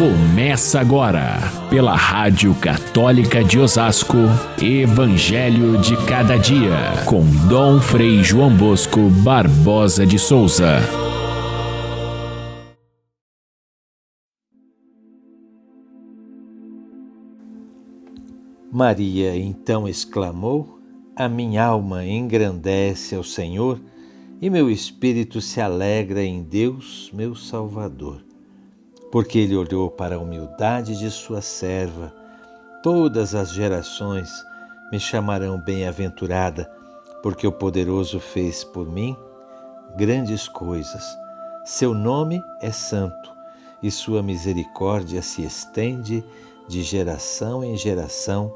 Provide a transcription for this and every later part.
Começa agora, pela Rádio Católica de Osasco, Evangelho de Cada Dia, com Dom Frei João Bosco Barbosa de Souza. Maria então exclamou: A minha alma engrandece ao Senhor e meu espírito se alegra em Deus, meu Salvador porque ele olhou para a humildade de sua serva. Todas as gerações me chamarão bem-aventurada, porque o poderoso fez por mim grandes coisas. Seu nome é santo e sua misericórdia se estende de geração em geração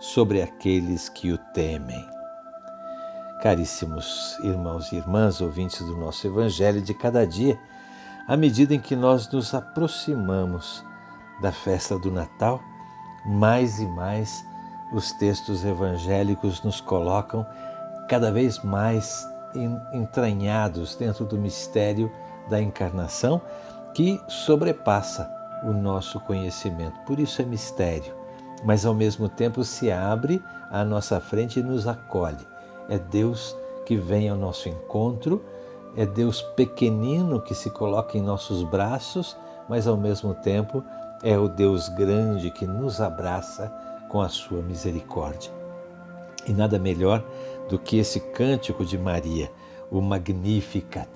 sobre aqueles que o temem. Caríssimos irmãos e irmãs, ouvintes do nosso Evangelho de cada dia, à medida em que nós nos aproximamos da festa do Natal, mais e mais os textos evangélicos nos colocam cada vez mais entranhados dentro do mistério da encarnação que sobrepassa o nosso conhecimento. Por isso é mistério, mas ao mesmo tempo se abre à nossa frente e nos acolhe. É Deus que vem ao nosso encontro é Deus pequenino que se coloca em nossos braços, mas ao mesmo tempo é o Deus grande que nos abraça com a sua misericórdia. E nada melhor do que esse cântico de Maria, o Magnificat,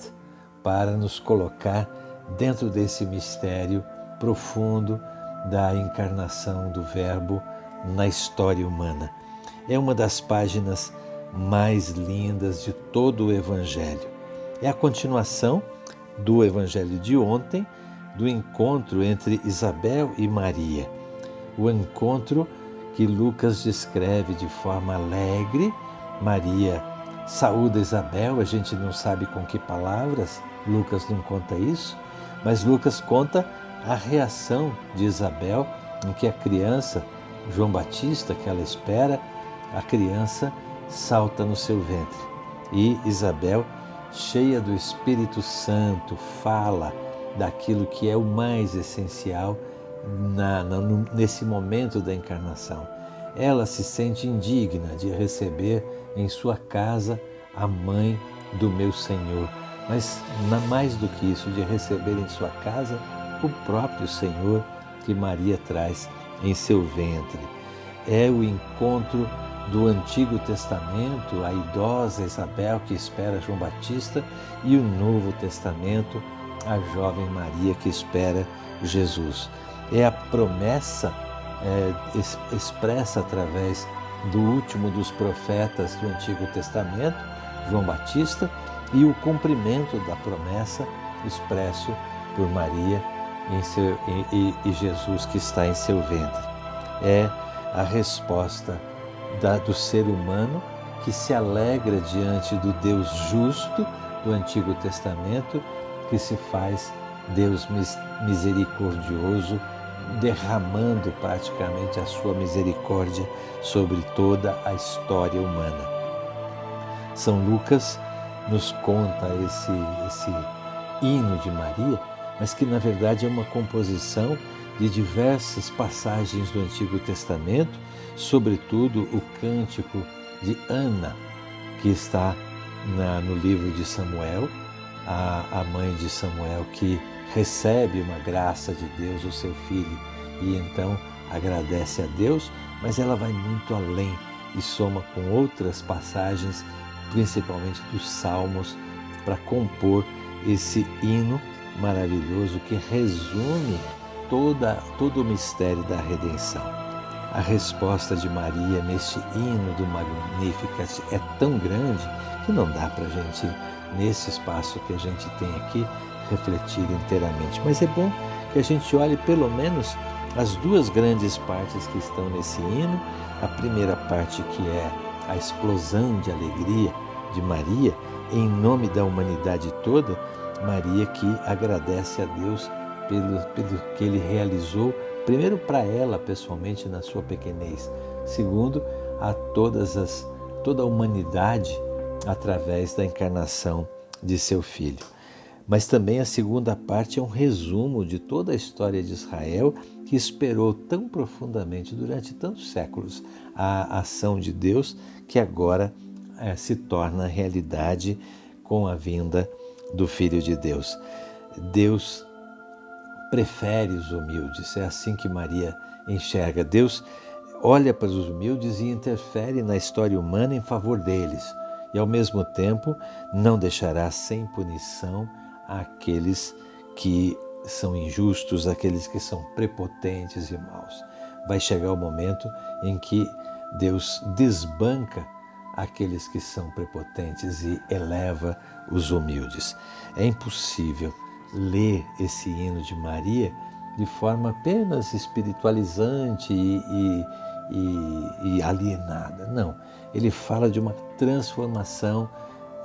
para nos colocar dentro desse mistério profundo da encarnação do Verbo na história humana. É uma das páginas mais lindas de todo o Evangelho. É a continuação do evangelho de ontem, do encontro entre Isabel e Maria. O encontro que Lucas descreve de forma alegre. Maria saúda Isabel, a gente não sabe com que palavras, Lucas não conta isso, mas Lucas conta a reação de Isabel em que a criança, João Batista, que ela espera, a criança salta no seu ventre. E Isabel cheia do Espírito Santo, fala daquilo que é o mais essencial na, na, nesse momento da encarnação. Ela se sente indigna de receber em sua casa a mãe do meu Senhor, mas mais do que isso, de receber em sua casa o próprio Senhor que Maria traz em seu ventre. É o encontro do Antigo Testamento, a idosa Isabel que espera João Batista, e o Novo Testamento, a jovem Maria que espera Jesus. É a promessa é, expressa através do último dos profetas do Antigo Testamento, João Batista, e o cumprimento da promessa expresso por Maria seu, e, e Jesus que está em seu ventre. É a resposta da, do ser humano que se alegra diante do Deus justo do Antigo Testamento, que se faz Deus misericordioso, derramando praticamente a sua misericórdia sobre toda a história humana. São Lucas nos conta esse, esse hino de Maria, mas que na verdade é uma composição de diversas passagens do Antigo Testamento, sobretudo o cântico de Ana, que está na, no livro de Samuel, a, a mãe de Samuel que recebe uma graça de Deus, o seu filho, e então agradece a Deus, mas ela vai muito além e soma com outras passagens, principalmente dos Salmos, para compor esse hino maravilhoso que resume toda, todo o mistério da redenção. A resposta de Maria neste hino do Magnificat é tão grande que não dá para a gente, nesse espaço que a gente tem aqui, refletir inteiramente. Mas é bom que a gente olhe pelo menos as duas grandes partes que estão nesse hino. A primeira parte que é a explosão de alegria de Maria em nome da humanidade toda, Maria que agradece a Deus pelo, pelo que ele realizou, primeiro para ela pessoalmente na sua pequenez, segundo a todas as, toda a humanidade através da encarnação de seu filho. Mas também a segunda parte é um resumo de toda a história de Israel que esperou tão profundamente durante tantos séculos a ação de Deus que agora é, se torna realidade com a vinda do Filho de Deus. Deus prefere os humildes, é assim que Maria enxerga. Deus olha para os humildes e interfere na história humana em favor deles, e ao mesmo tempo não deixará sem punição aqueles que são injustos, aqueles que são prepotentes e maus. Vai chegar o momento em que Deus desbanca aqueles que são prepotentes e eleva os humildes. É impossível ler esse hino de Maria de forma apenas espiritualizante e, e, e, e alienada. Não, ele fala de uma transformação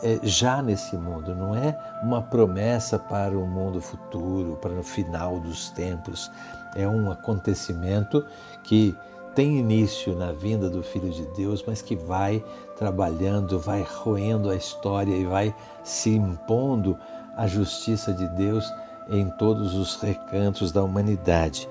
é, já nesse mundo, não é uma promessa para o mundo futuro, para o final dos tempos. É um acontecimento que tem início na vinda do Filho de Deus, mas que vai trabalhando, vai roendo a história e vai se impondo a justiça de Deus em todos os recantos da humanidade.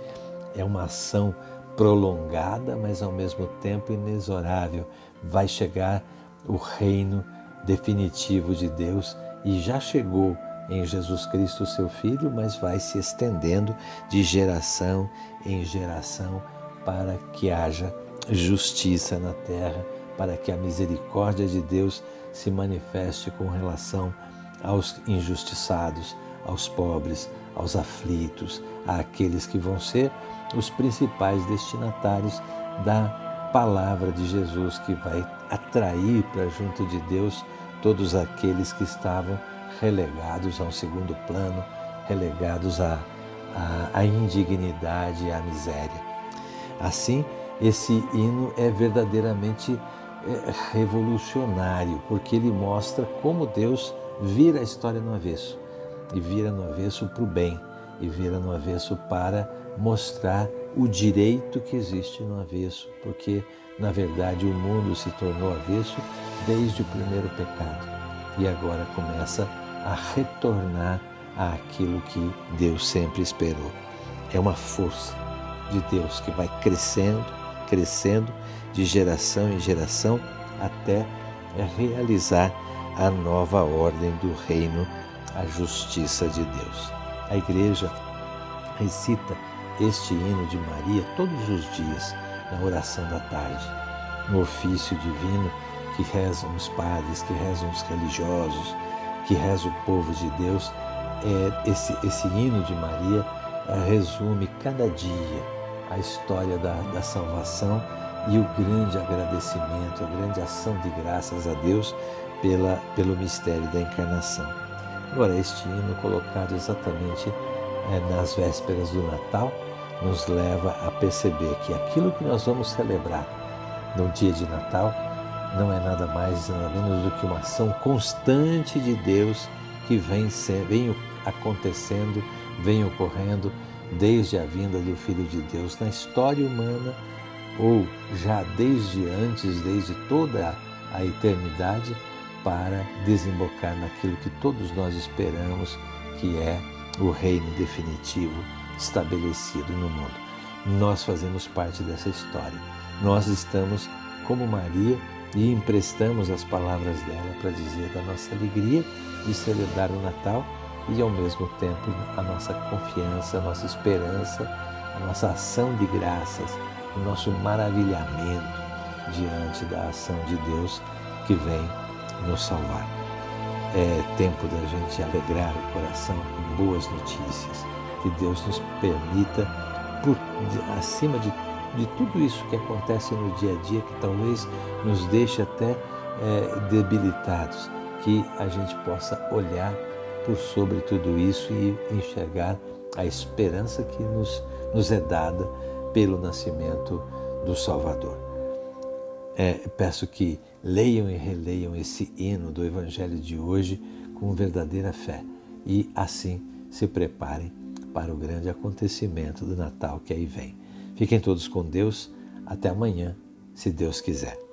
É uma ação prolongada, mas ao mesmo tempo inexorável. Vai chegar o reino definitivo de Deus e já chegou em Jesus Cristo, seu Filho, mas vai se estendendo de geração em geração para que haja justiça na terra, para que a misericórdia de Deus se manifeste com relação aos injustiçados, aos pobres, aos aflitos, àqueles que vão ser os principais destinatários da palavra de Jesus, que vai atrair para junto de Deus todos aqueles que estavam relegados a um segundo plano, relegados à, à, à indignidade e à miséria. Assim, esse hino é verdadeiramente é, revolucionário, porque ele mostra como Deus vira a história no avesso. E vira no avesso para o bem. E vira no avesso para mostrar o direito que existe no avesso, porque na verdade o mundo se tornou avesso desde o primeiro pecado. E agora começa a retornar àquilo que Deus sempre esperou. É uma força de Deus que vai crescendo, crescendo de geração em geração até realizar a nova ordem do reino, a justiça de Deus. A igreja recita este hino de Maria todos os dias na oração da tarde, no ofício divino que rezam os padres, que rezam os religiosos, que reza o povo de Deus. É, esse, esse hino de Maria é, resume cada dia a história da, da salvação e o grande agradecimento, a grande ação de graças a Deus pela, pelo mistério da encarnação. Agora, este hino colocado exatamente é, nas vésperas do Natal nos leva a perceber que aquilo que nós vamos celebrar no dia de Natal não é nada mais nada menos do que uma ação constante de Deus que vem, vem acontecendo, vem ocorrendo desde a vinda do Filho de Deus na história humana ou já desde antes, desde toda a eternidade, para desembocar naquilo que todos nós esperamos, que é o reino definitivo estabelecido no mundo. Nós fazemos parte dessa história. Nós estamos como Maria e emprestamos as palavras dela para dizer da nossa alegria de celebrar o Natal e ao mesmo tempo a nossa confiança, a nossa esperança, a nossa ação de graças, o nosso maravilhamento diante da ação de Deus que vem nos salvar. É tempo da gente alegrar o coração com boas notícias, que Deus nos permita, por, acima de, de tudo isso que acontece no dia a dia, que talvez nos deixe até é, debilitados, que a gente possa olhar por sobre tudo isso e enxergar a esperança que nos, nos é dada pelo nascimento do Salvador. É, peço que leiam e releiam esse hino do Evangelho de hoje com verdadeira fé e assim se preparem para o grande acontecimento do Natal que aí vem. Fiquem todos com Deus. Até amanhã, se Deus quiser.